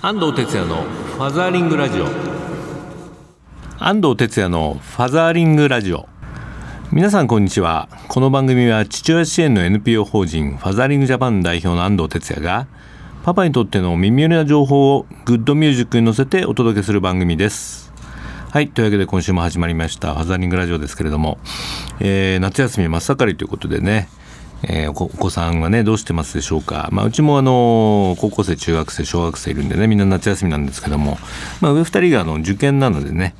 安藤哲也のファザーリングラジオ。安藤哲也のファザーリングラジオ。皆さんこんにちは。この番組は父親支援の NPO 法人ファザーリングジャパン代表の安藤哲也がパパにとっての耳寄りな情報をグッドミュージックに乗せてお届けする番組です。はいというわけで今週も始まりましたファザーリングラジオですけれども、えー、夏休み真っ盛りということでね。えー、お子さんはねどうしてますでしょうか、まあ、うちもあの高校生中学生小学生いるんでねみんな夏休みなんですけども、まあ、上2人があの受験なのでね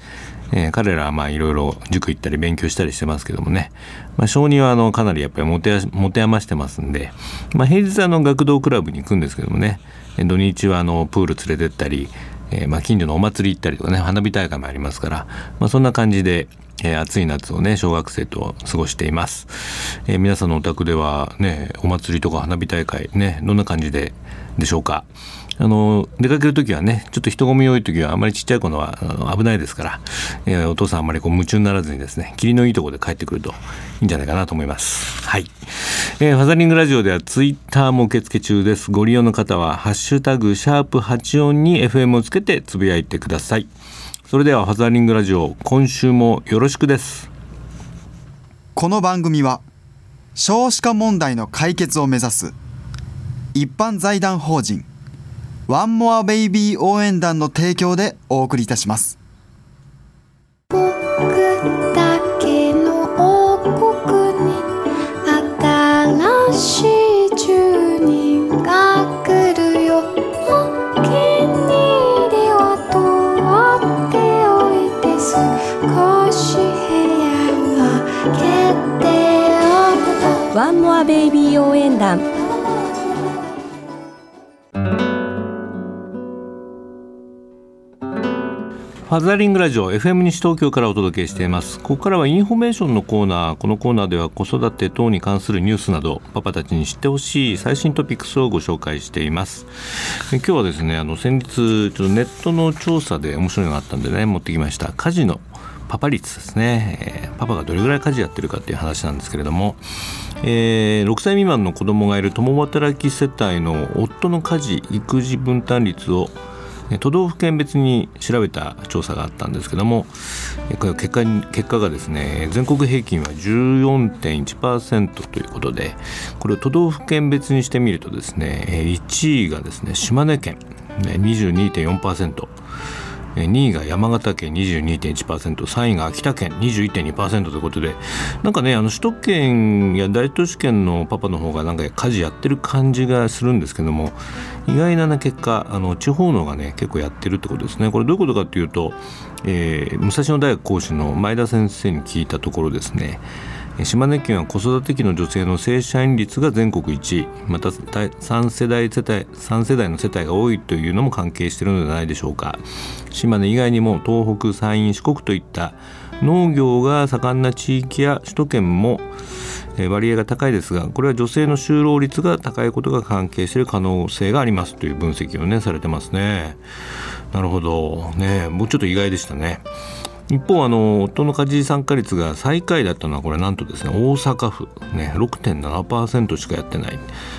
えー、彼らはいろいろ塾行ったり勉強したりしてますけどもね、まあ、小児はあのかなりやっぱり持て持て余してますんで、まあ、平日はあの学童クラブに行くんですけどもね。土日はあのプール連れてったり、えー、まあ近所のお祭り行ったりとかね花火大会もありますから、まあ、そんな感じで、えー、暑い夏をね小学生と過ごしています、えー、皆さんのお宅ではねお祭りとか花火大会ねどんな感じででしょうか。あの出かける時はねちょっと人混み多い時はあまりちっちゃい子のは危ないですから、えー、お父さんあんまりこう夢中にならずにですね霧のいいところで帰ってくるといいんじゃないかなと思います。はい、えー、ファザリングラジオではツイッターも受付中です。ご利用の方はハッシュタグシャープ84に FM をつけてつぶやいてください。それではファザリングラジオ今週もよろしくです。この番組は少子化問題の解決を目指す一般財団法人ワンモアベイビー応援団の提供でお送りいたします。僕だけの王国に新しいワンモアベイビー応援団。ファザリングラジオ FM 西東京からお届けしています。ここからはインフォメーションのコーナー。このコーナーでは子育て等に関するニュースなどパパたちに知ってほしい最新トピックスをご紹介しています。今日はですねあの先日ちょっとネットの調査で面白いのがあったんでね持ってきました。家事のパパ率ですね、えー、パパがどれぐらい家事やってるかっていう話なんですけれども、えー、6歳未満の子供がいる共働き世帯の夫の家事育児分担率を都道府県別に調べた調査があったんですけども結果結果がですね全国平均は14.1%ということでこれを都道府県別にしてみるとですね1位がですね島根県22.4%。2位が山形県 22.1%3 位が秋田県21.2%ということでなんかねあの首都圏や大都市圏のパパの方がなんか家事やってる感じがするんですけども意外な、結果あの地方のがね結構やってるってことですね。これどういうことかっていうと、えー、武蔵野大学講師の前田先生に聞いたところですね。島根県は子育て期の女性の正社員率が全国1位。また3世代世帯3世代の世帯が多いというのも関係しているのではないでしょうか。島根以外にも東北山陰四国といった農業が盛んな地域や首都圏も割合が高いですがこれは女性の就労率が高いことが関係している可能性がありますという分析をねされてますね。なるほど。ねもうちょっと意外でしたね。一方あの夫の家事参加率が最下位だったのはこれなんとですね大阪府。ね6.7%しかやってない、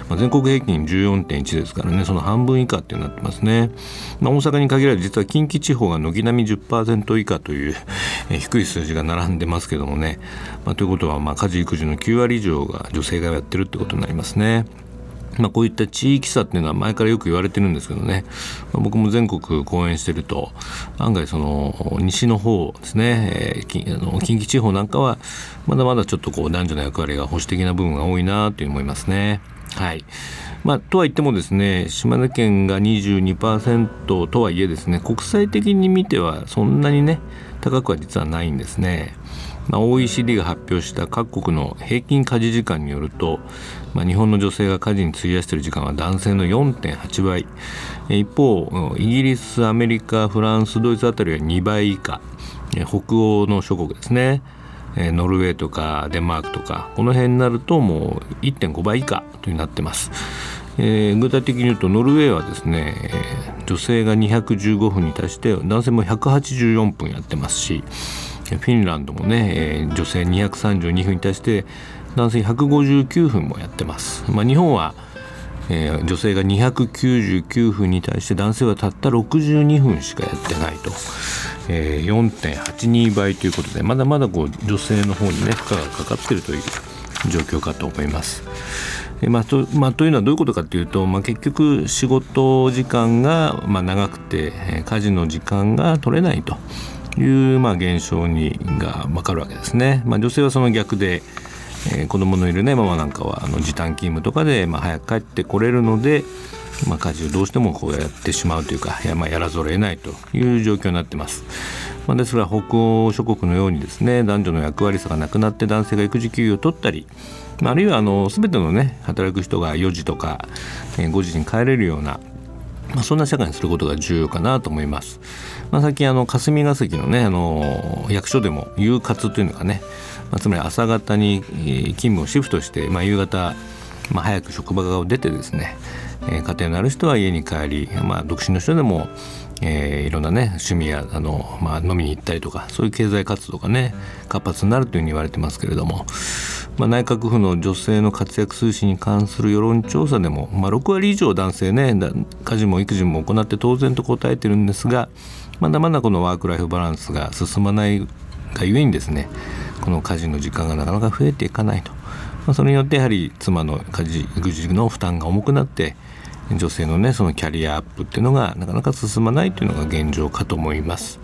まあ、全国平均14.1ですからねその半分以下ってなってますね、まあ、大阪に限らず実は近畿地方が軒並み10%以下という、低い数字が並んでますけどもね、まあ、ということはまあ家事育児の9割以上が女性がやってるってことになりますね。まあ、こういった地域差っていうのは前からよく言われてるんですけどね、まあ、僕も全国講演してると案外その西の方ですね、えー、あの近畿地方なんかはまだまだちょっとこう男女の役割が保守的な部分が多いなという思いますね。はいまあ、とは言ってもですね島根県が22%とはいえですね国際的に見てはそんなにね高くは実はないんですね。まあ、OECD が発表した各国の平均家事時間によると、まあ、日本の女性が家事に費やしている時間は男性の4.8倍。一方イギリスアメリカフランスドイツあたりは2倍以下。北欧の諸国ですね。ノルウェーとかデンマークとか。この辺になるともう1.5倍以下となってます。えー、具体的に言うとノルウェーはですね、女性が215分に対して男性も184分やってますしフィンランドもね、えー、女性232分に対して男性159分もやってます。まあ、日本はえー女性が299分に対して男性はたった62分しかやってないと、えー4.82倍ということでまだまだこう女性の方にね負荷がかかっているという状況かと思います。まあとまあ、というのはどういうことかというと、まあ、結局仕事時間がまあ長くて、家事の時間が取れないというまあ現象にが分かるわけですね。まあ、女性はその逆で、えー子供のいるねママなんかはあの時短勤務とかでまあ早く帰ってこれるので、まあ、家事をどうしてもこうやってしまうというかや,、まあ、やらざるを得ないという状況になってます。まあ、ですから北欧諸国のようにですね男女の役割差がなくなって男性が育児休業を取ったり、まあ、あるいはあの全てのね働く人が4時とかえー5時に帰れるようなまあ、そんな社会にすることが重要かなと思います。まあ、最近あの霞が関のねあの役所でも夕活というのがね、まあ、つまり朝方に勤務をシフトして、まあ、夕方、まあ、早く職場を出てですね、えー家庭のある人は家に帰り、まあ、独身の人でも、えーいろんなね趣味やあの、まあ、飲みに行ったりとかそういう経済活動がね活発になるというふうに言われてますけれども、まあ、内閣府の女性の活躍推進に関する世論調査でも、まあ、6割以上男性ね家事も育児も行って当然と答えてるんですがまだまだこのワーク・ライフ・バランスが進まないがゆえにですねこの家事の時間がなかなか増えていかないと、まあ、それによってやはり妻の家事育児の負担が重くなって女性のねそのキャリアアップっていうのがなかなか進まないというのが現状かと思います。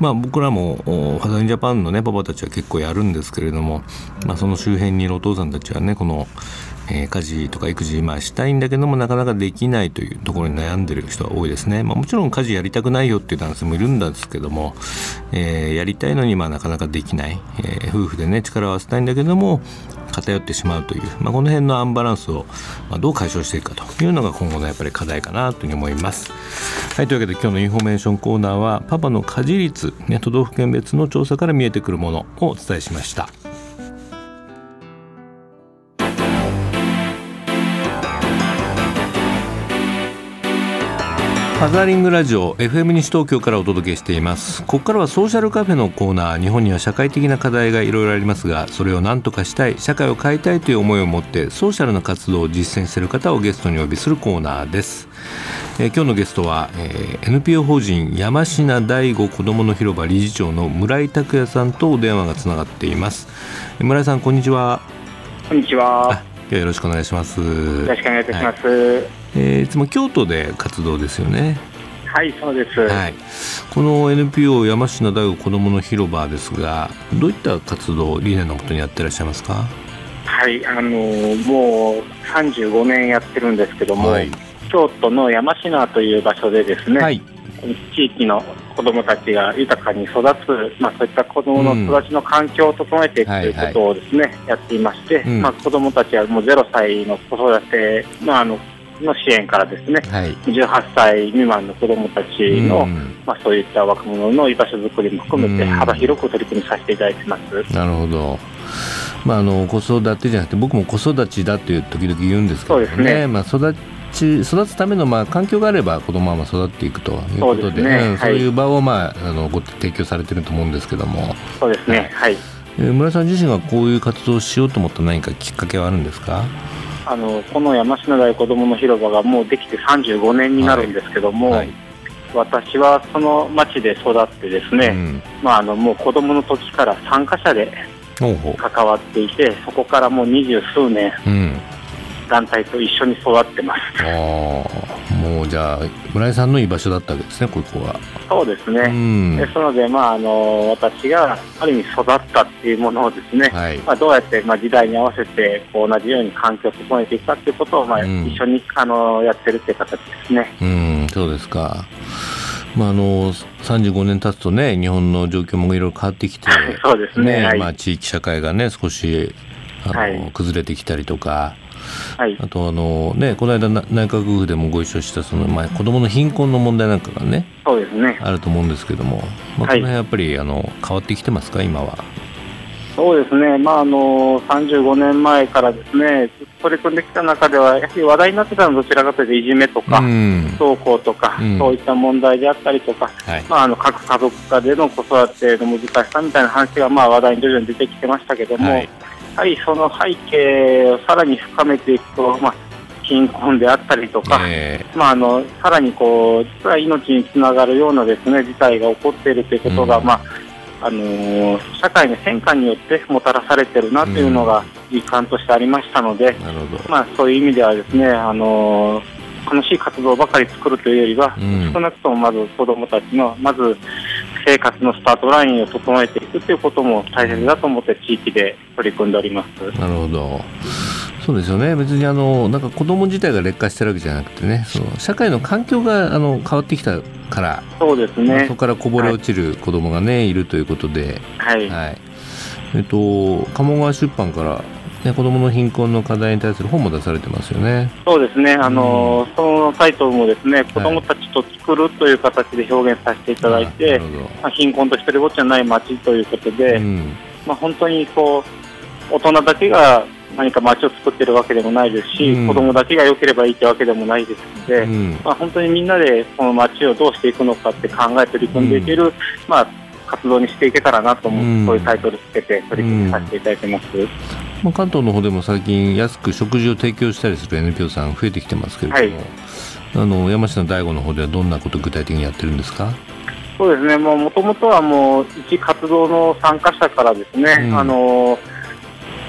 まあ僕らもおファザリンジャパンのねパパたちは結構やるんですけれども、まあ、その周辺にいるお父さんたちはねこの、えー家事とか育児まあしたいんだけどもなかなかできないというところに悩んでる人は多いですね。まあ、もちろん家事やりたくないよっていう男性もいるんですけども、えーやりたいのにまあなかなかできない、えー夫婦でね力を合わせたいんだけども偏ってしまうという、まあ、この辺のアンバランスをまあどう解消していくかというのが今後のやっぱり課題かなというふうに思います。はいというわけで今日のインフォメーションコーナーはパパの家事率、ね、都道府県別の調査から見えてくるものをお伝えしました。ファザーリングラジオ FM 西東京からお届けしています。ここからはソーシャルカフェのコーナー日本には社会的な課題がいろいろありますがそれを何とかしたい社会を変えたいという思いを持ってソーシャルな活動を実践している方をゲストにお呼びするコーナーです、えー今日のゲストは、えー NPO 法人山科大吾子どもの広場理事長の村井拓也さんとお電話がつながっています。えー村井さんこんにちは。こんにちは。よろしくお願いします。よろしくお願いいたします。えーいつも京都で活動ですよね。はい、そうです。はい、この NPO 山科大学子どもの広場ですがどういった活動理念のもとにやってらっしゃいますか？はい、あのもう35年やってるんですけども、はい。京都の山科という場所でですね、はい。地域の子どもたちが豊かに育つ、まあ、そういった子どもの育ちの環境を整えていくということをですね、やっていまして、うん。まあ、子どもたちはもう0歳の子育て、まあ、あのの支援からですね、はい。18歳未満の子どもたちの、うん。まあ、そういった若者の居場所づくりも含めてうん。幅広く取り組みさせていただいてます。なるほど。まああの子育てじゃなくて僕も子育ちだっていう時々言うんですけどね。そうですね。まあ、育ち育つためのまあ環境があれば子供はまあ育っていくということでそうねはいうん。そういう場をまああのご提供されてると思うんですけども、そうですね、はい。えー村井さん自身がこういう活動をしようと思った何かきっかけはあるんですか？あのこの山科大子どもの広場がもうできて35年になるんですけども、はい。私はその町で育ってですね、うん。まあ、あのもう子どもの時から参加者で関わっていてそこからもう二十数年ううん団体と一緒に育ってます。ああもうじゃあ村井さんの居場所だったわけですねここは。うそうですね、ん。ですので、まあ、あの私がある意味育ったっていうものをですね、はい。まあ、どうやって、まあ、時代に合わせてこう同じように環境を整えていくかということを、まあうん。一緒にあのやってるっていう形ですね。うんそうですか。まああの35年経つとね日本の状況もいろいろ変わってきて そうですねはい。まあ、地域社会がね少しあの、はい。崩れてきたりとかはい。あとあのねこの間な内閣府でもご一緒したその、まあ、子どもの貧困の問題なんかがねそうですね。あると思うんですけども、まあ、このはい辺やっぱりあの変わってきてますか？今は。そうですね。まあ、あの、35年前からですね、取り組んできた中では、やはり話題になってたのはどちらかというといじめとか、うん。不登校とか、うん。そういった問題であったりとか、はい。まあ、あの、各家族家での子育ての難しさみたいな話が、まあ、話題に徐々に出てきてましたけども、ははいい、その背景をさらに深めていくと、まあ、貧困であったりとか、えまあ、あのさらにこう実は命につながるようなですね事態が起こっているということが、うん。まああのー社会の変化によってもたらされているなというのが実感としてありましたので、えなるほど。まあ、そういう意味ではですね、あのー楽しい活動ばかり作るというよりは、うん。少なくともまず子どもたちのまず生活のスタートラインを整えていくということも大切だと思って地域で取り組んでおります。なるほど。そうですよね。別にあのなんか子供自体が劣化してるわけじゃなくてね。その社会の環境があの変わってきたから、そうですまあね。そこからこぼれ落ちる子供がね、い、るということで、はい、はい。えっと、鴨川出版から、ね、子供の貧困の課題に対する本も出されてますよね。そうですね、あのそのタイトルもですね、子どもたちと作るという形で表現させていただいあてなる、ほど。まあ、貧困と一人ぼっちじゃない街ということで、うん。まあ、本当にこう大人だけが何か街を作ってるわけでもないですし、うん。子供だけが良ければいいってわけでもないですので、うん。まあ、本当にみんなでこの街をどうしていくのかって考え取り組んでいける、まあ、活動にしていけたらなと思って、うん。そういうタイトルつけて取り組みさせていただいてます。まあ、関東の方でも最近安く食事を提供したりする NPO さん増えてきてますけれども、はい。あの山下の大悟の方ではどんなことを具体的にやってるんですか？そうですね、もともとはもう一活動の参加者からですね、うん。あの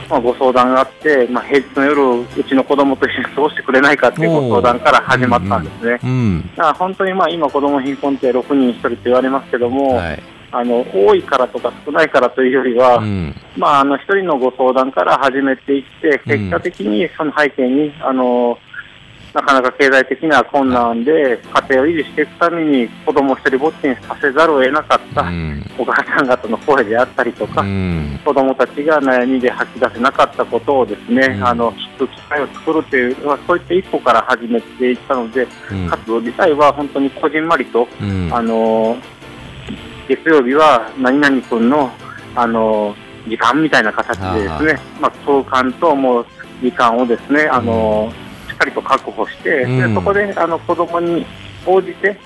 まあ、ご相談があって、まあ、平日の夜、うちの子供と一緒に過ごしてくれないかっていうご相談から始まったんですね。うんだから本当にまあ今、子供貧困って6人1人と言われますけども、はいあの多いからとか少ないからというよりは、うん。まあ、あの1人のご相談から始めていって、うん。結果的にその背景に、あのなかなか経済的な困難で家庭を維持していくために子供を一人ぼっちにさせざるを得なかったうん。お母さん方の声であったりとか、うん。子供たちが悩みで吐き出せなかったことをですね、うん。あの聞く機会を作るという、まあ、そういった一歩から始めていったので、うん。活動自体は本当にこじんまりと、うん。あの月曜日は何々君のあの時間みたいな形でですね、まあ、空間ともう時間をですね、あのしっかりと確保して、うん。でそこであの子供に応じて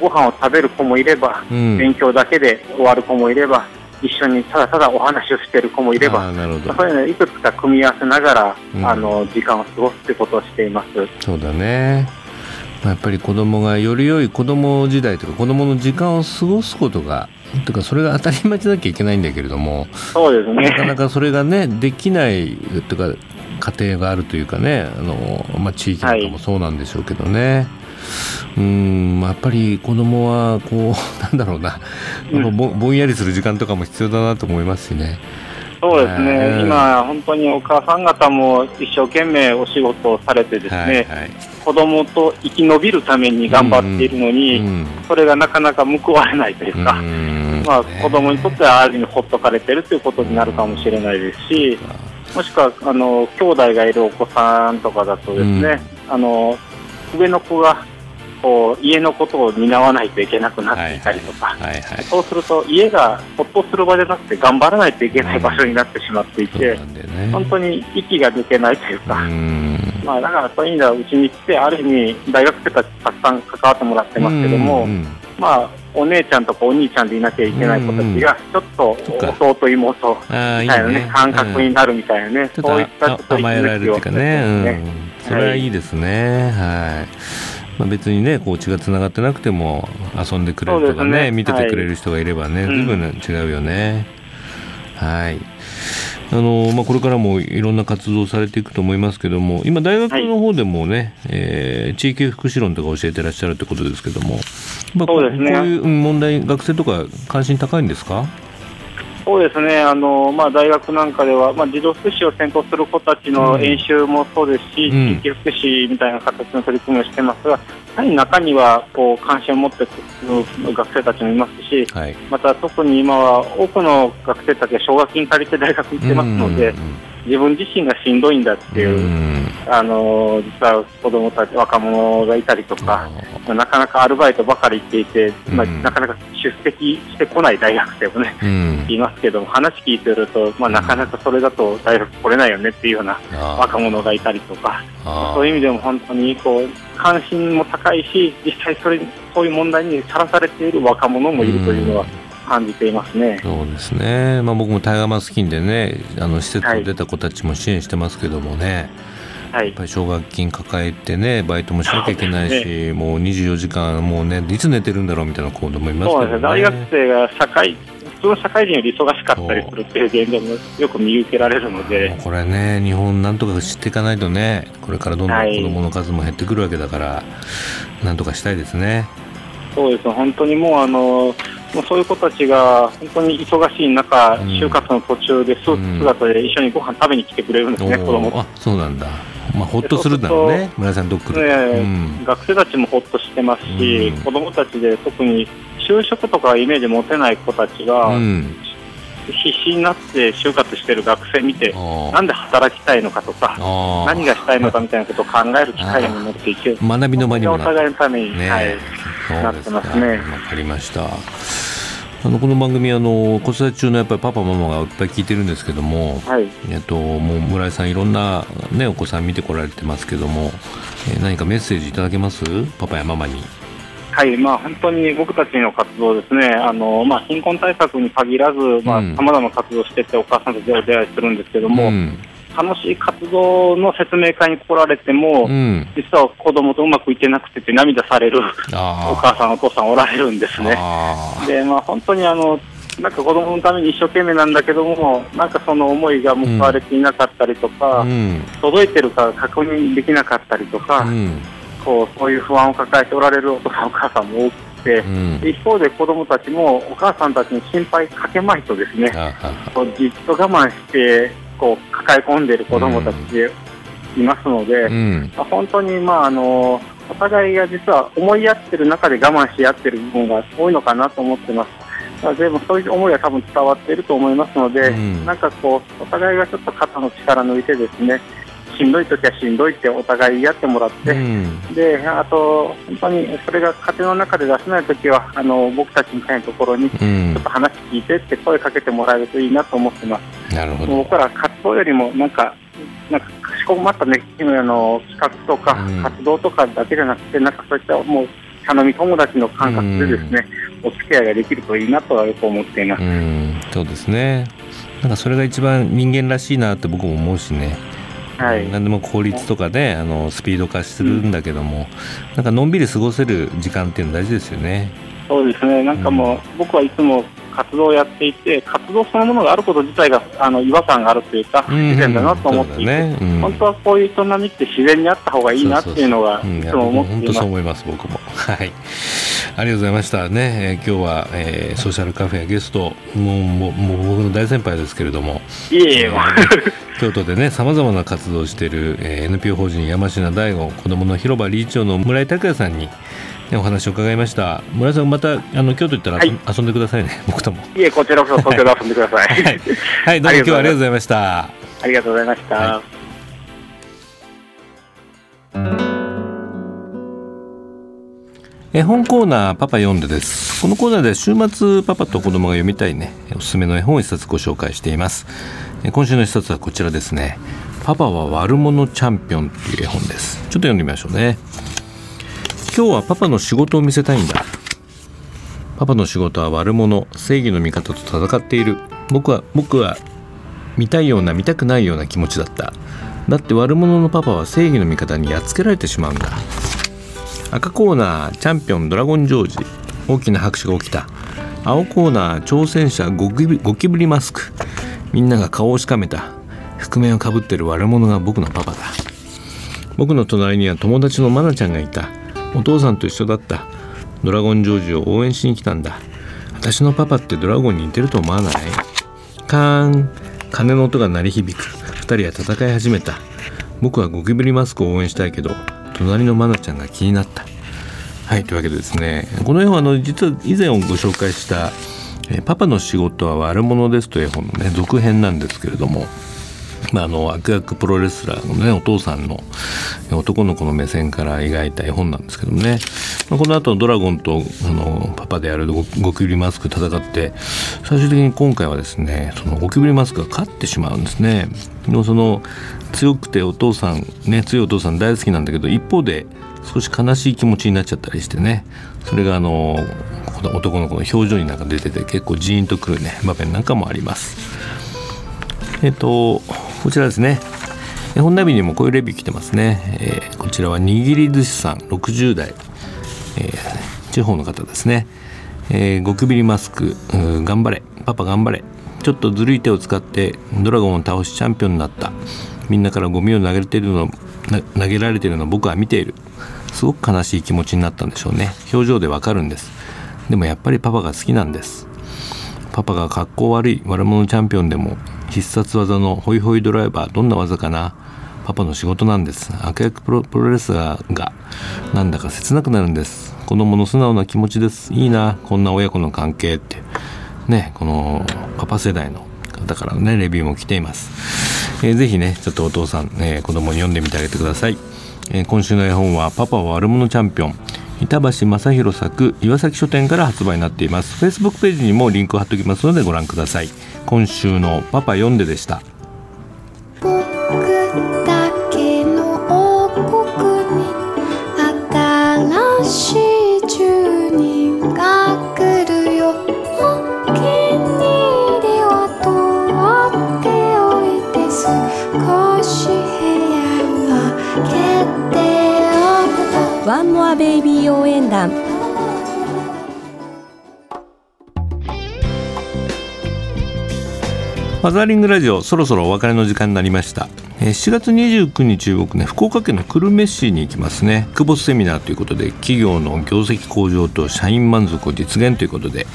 ご飯を食べる子もいれば、うん。勉強だけで終わる子もいれば、一緒にただただお話をしている子もいれば、あーなるほど。そういうのをいくつか組み合わせながら、うん。あの時間を過ごすということをしています。そうだね。まあやっぱり子供がより良い子供時代というか子供の時間を過ごすことがというかそれが当たり前じゃなきゃいけないんだけれどもそうですね。なかなかそれがねできないというか家庭があるというかねあの、まあ、地域なんかもそうなんでしょうけどね、うんまあやっぱり子供はこうなんだろうな、うんぼぼんやりする時間とかも必要だなと思いますしね。そうですね、うん今、本当にお母さん方も一生懸命お仕事をされてですね、はいはい。子供と生き延びるために頑張っているのに、うんそれがなかなか報われないというか、うん。まあ、ね子供にとってはある意味ほっとかれてるということになるかもしれないですし、もしくはあの兄弟がいるお子さんとかだとですね、あの上の子がこう家のことを担わないといけなくなっていたりとか、はいはいそうすると家がほっとする場じゃなくて頑張らないといけない場所になってしまっていて、なんね。本当に息が抜けないというか、うん。まあ、だからそういう意味ではうちに来てある意味大学生たちたくさん関わってもらってますけども、うんまあ、お姉ちゃんとかお兄ちゃんでいなきゃいけない子たちがちょっと弟妹みたいなねね。感覚になるみたいなね、ちょっそういったとあ甘えられるっていうかね、うん、それはいいですね。はい。まあ、別にね、こう血がつながってなくても遊んでくれるとかね、ね。見ててくれる人がいればね、はい随分違うよね。はい。あのまあ、これからもいろんな活動されていくと思いますけども今大学の方でもね、えー地域福祉論とか教えてらっしゃるってことですけども、まあ、こそういううん問題学生とか関心高いんですか？そうですね、あのまあ、大学なんかでは、まあ、児童福祉を専攻する子たちの演習もそうですし、うん。地域福祉みたいな形の取り組みをしてますが、やはり中にはこう関心を持ってくる学生たちもいますし、はい。また特に今は多くの学生たちが奨学金借りて大学行ってますので、自分自身がしんどいんだっていう、うん。あの実は子供たち、若者がいたりとか、なかなかアルバイトばかり行っていて、まあ、うんなかなか出席してこない大学生もね、うんいますけども、話聞いてると、まあ、なかなかそれだと大学来れないよねっていうような若者がいたりとか、そういう意味でも本当にこう関心も高いし、実際それそういう問題にさらされている若者もいるというのは感じていますね。そうですね、まあ、僕もタイガーマスキンでねあの施設を出た子たちも支援してますけどもね、はいやっぱり奨学金抱えてねバイトもしなきゃいけないし、もう24時間もうねいつ寝てるんだろうみたいな子供いますけどね。そうですね、大学生が社会、普通の社会人より忙しかったりするっていう現状もよく見受けられるので、これね日本なんとか知っていかないとねこれからどんどんはい。子供の数も減ってくるわけだから、なんとかしたいですね。そうですね、本当にもうあの、もうそういう子たちが本当に忙しい中、うん。就活の途中でスーツ姿で一緒にご飯食べに来てくれるんですね、おー。子供。とあそうなんだまあほっとするんだろうね村井さんどっくる、ねうん。学生たちもほっとしてますし、うん。子供たちで特に就職とかイメージ持てない子たちが、うん。必死になって就活してる学生見て、なんで働きたいのかとか、何がしたいのかみたいなことを考える機会に持っていける。学びの場にもおなって互いのために、ねはい、なってますね。わかりましたあのこの番組あの子育て中のやっぱりパパママがいっぱい聞いてるんですけども、はい。えっと、もう村井さんいろんな、ね、お子さん見てこられてますけども、えー何かメッセージいただけます？パパやママに。はい、まあ、本当に僕たちの活動ですね、あのまあ、貧困対策に限らず、まあうん、様々な活動をしてて、お母さんとお出会いするんですけども、ん楽しい活動の説明会に来られても、うん、実は子供とうまくいってなくてって涙されるお母さん、お父さんおられるんですね。あで、まあ、本当にあの、なんか子供のために一生懸命なんだけども、なんかその思いが報われていなかったりとか、ーうん。届いてるか確認できなかったりとか、うん。こうそういう不安を抱えておられるお父さん、お母さんも多くて、うん。一方で子供たちもお母さんたちに心配かけまいとですね、こうじっと我慢してこう抱え込んでいる子供たちいますので、うん。まあ本当に、まあ、あのお互いが実は思い合ってる中で我慢し合ってる部分が多いのかなと思ってます。まあ、でもそういう思いは多分伝わっていると思いますので、うん。なんかこう、お互いがちょっと肩の力抜いてですね、しんどい時はしんどいってお互い言い合ってもらって、うん。で、あと、本当にそれが家庭の中で出せない時は、あの、僕たちみたいなところに、ちうん。ょっと話聞いてって声かけてもらえるといいなと思ってます。なるほど。僕ら活動よりも、なんか、なんか、かしこまったね、あの、企画とかうん。活動とかだけじゃなくて、なんかそういったもう、頼み友達の感覚でですね、お付き合いができるといいなとはよく思っています。うん。そうですね。なんかそれが一番人間らしいなって僕も思うしね。はい。何でも効率とかであのスピード化するんだけども、なんかのんびり過ごせる時間っていうの大事ですよね。そうですね、なんかもう、僕はいつも活動をやっていて、活動そのものがあること自体があの違和感があるというか、不自然だなと思っていて、そうだねうん本当はこういう営みって自然にあった方がいいなっていうのが、うんいつも思っています本当そう。思います僕も。はい。ありがとうございましたね。えー今日は、えーソーシャルカフェやゲストもうもうもう僕の大先輩ですけれども、いえいえ、京都でねさまざまな活動をしている、えー NPO 法人山科大吾子どもの広場理事長の村井拓也さんに、ね、お話を伺いました。村井さんまたあの京都行ったら遊,、はい。遊んでくださいね 僕とも。いえ、こちらこそ東京で遊んでください。はい、はい、どうも今日はありがとうございました。ありがとうございました。は絵本コーナーパパ読んでです。このコーナーでは週末パパと子供が読みたいねおすすめの絵本を一冊ご紹介しています。え今週の一冊はこちらですね。パパは悪者チャンピオンっていう絵本です。ちょっと読んでみましょうね今日はパパの仕事を見せたいんだ。パパの仕事は悪者正義の味方と戦っている。僕は僕は見たいような見たくないような気持ちだった。だって悪者のパパは正義の味方にやっつけられてしまうんだ。赤コーナーチャンピオンドラゴンジョージ。大きな拍手が起きた。青コーナー挑戦者ゴキブリゴキブリマスク。みんなが顔をしかめた。覆面をかぶってる悪者が僕のパパだ。僕の隣には友達のマナちゃんがいた。お父さんと一緒だった。ドラゴンジョージを応援しに来たんだ。私のパパってドラゴンに似てると思わない？カーン。鐘の音が鳴り響く。二人は戦い始めた。僕はゴキブリマスクを応援したいけど隣のマナちゃんが気になった。はいというわけでですねこの絵本あの実は以前ご紹介した「えパパの仕事は悪者です」という絵本のね続編なんですけれどもまあ、あの悪役プロレスラーのねお父さんの男の子の目線から描いた絵本なんですけどもね、まあ、この後ドラゴンとあのパパであるゴキブリマスク戦って最終的に今回はですねそのゴキブリマスクが勝ってしまうんですね。でもその強くてお父さんね強いお父さん大好きなんだけど一方で少し悲しい気持ちになっちゃったりしてねそれがあのこの男の子の表情になんか出てて結構ジーンとくるね場面なんかもあります。えっとこちらですね。え本並にもこういうレビュー来てますね、えーこちらは握り寿司さん60代、えー地方の方ですね、えーゴキブリマスク頑張れ。パパ頑張れ。ちょっとずるい手を使ってドラゴンを倒しチャンピオンになった。みんなからゴミを投げてるの投げられてるのを僕は見ている。すごく悲しい気持ちになったんでしょうね。表情でわかるんです。でもやっぱりパパが好きなんです。パパが格好悪い悪者チャンピオンでも必殺技のホイホイドライバーどんな技かな？パパの仕事なんです。悪役プロレスラーがなんだか切なくなるんです。子供の素直な気持ちです。いいな。こんな親子の関係って。ねこのパパ世代の方からのねレビューも来ています、えーぜねちょっとお父さん、えー子供に読んでみてあげてください、えー今週の絵本は「パパは悪者チャンピオン」板橋正弘作岩崎書店から発売になっています。Facebook ページにもリンクを貼っておきますのでご覧ください。今週のパパ読んででした。ワンモアベイビー応援団。ファザーリングラジオそろそろお別れの時間になりました。7月29日僕ね福岡県の久留米市に行きますね。久保セミナーということで企業の業績向上と社員満足を実現ということで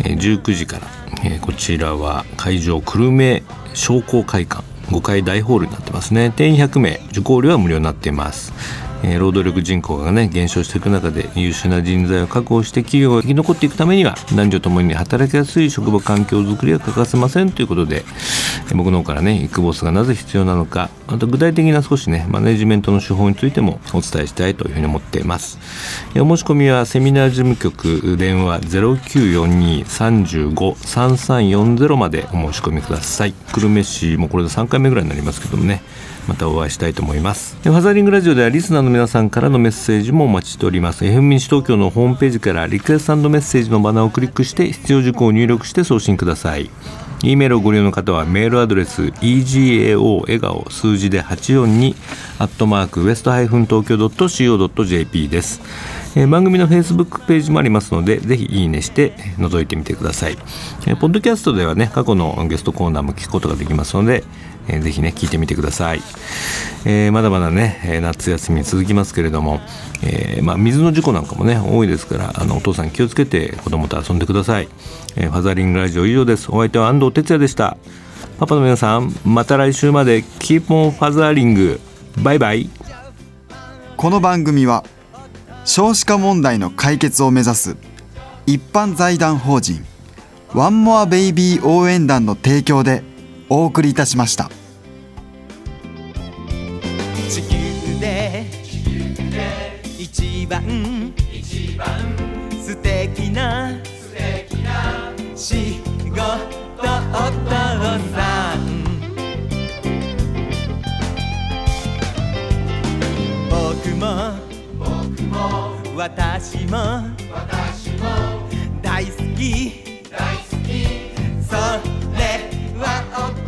19時からこちらは会場久留米商工会館5階大ホールになってますね。定員100名受講料は無料になっています。えー労働力人口がね減少していく中で優秀な人材を確保して企業が生き残っていくためには男女ともに働きやすい職場環境づくりは欠かせませんということでえー僕の方からねイクボスがなぜ必要なのかあと具体的な少しねマネジメントの手法についてもお伝えしたいというふうに思っています。お申し込みはセミナー事務局電話0942-35-3340までお申し込みください。久留米市もこれで3回目ぐらいになりますけどもねまたお会いしたいと思います。ファザリングラジオではリスナーの皆さんからのメッセージもお待ちしております。FM 民主東京のホームページからリクエストメッセージのバナーをクリックして必要事項を入力して送信ください。E メールをご利用の方はメールアドレス egao 笑顔数字で842アットマークウエストハイフン東京 .co.jp です、えー番組のフェイスブックページもありますのでぜひいいねして覗いてみてください、えーポッドキャストではね過去のゲストコーナーも聞くことができますのでえーぜひね聞いてみてください、えーまだまだね夏休み続きますけれども、えーまあ、水の事故なんかもね多いですからあのお父さん気をつけて子供と遊んでください、えーファザリングラジオ以上です。お相手は安藤哲也でした。パパの皆さんまた来週までキープンファザーリング。バイバイ。この番組は少子化問題の解決を目指す一般財団法人ワンモアベイビー応援団の提供でお送りいたしました。地球で一番一番。素敵な素敵な仕事お父さん。僕も僕も私も私も大好き。大好き。そう that up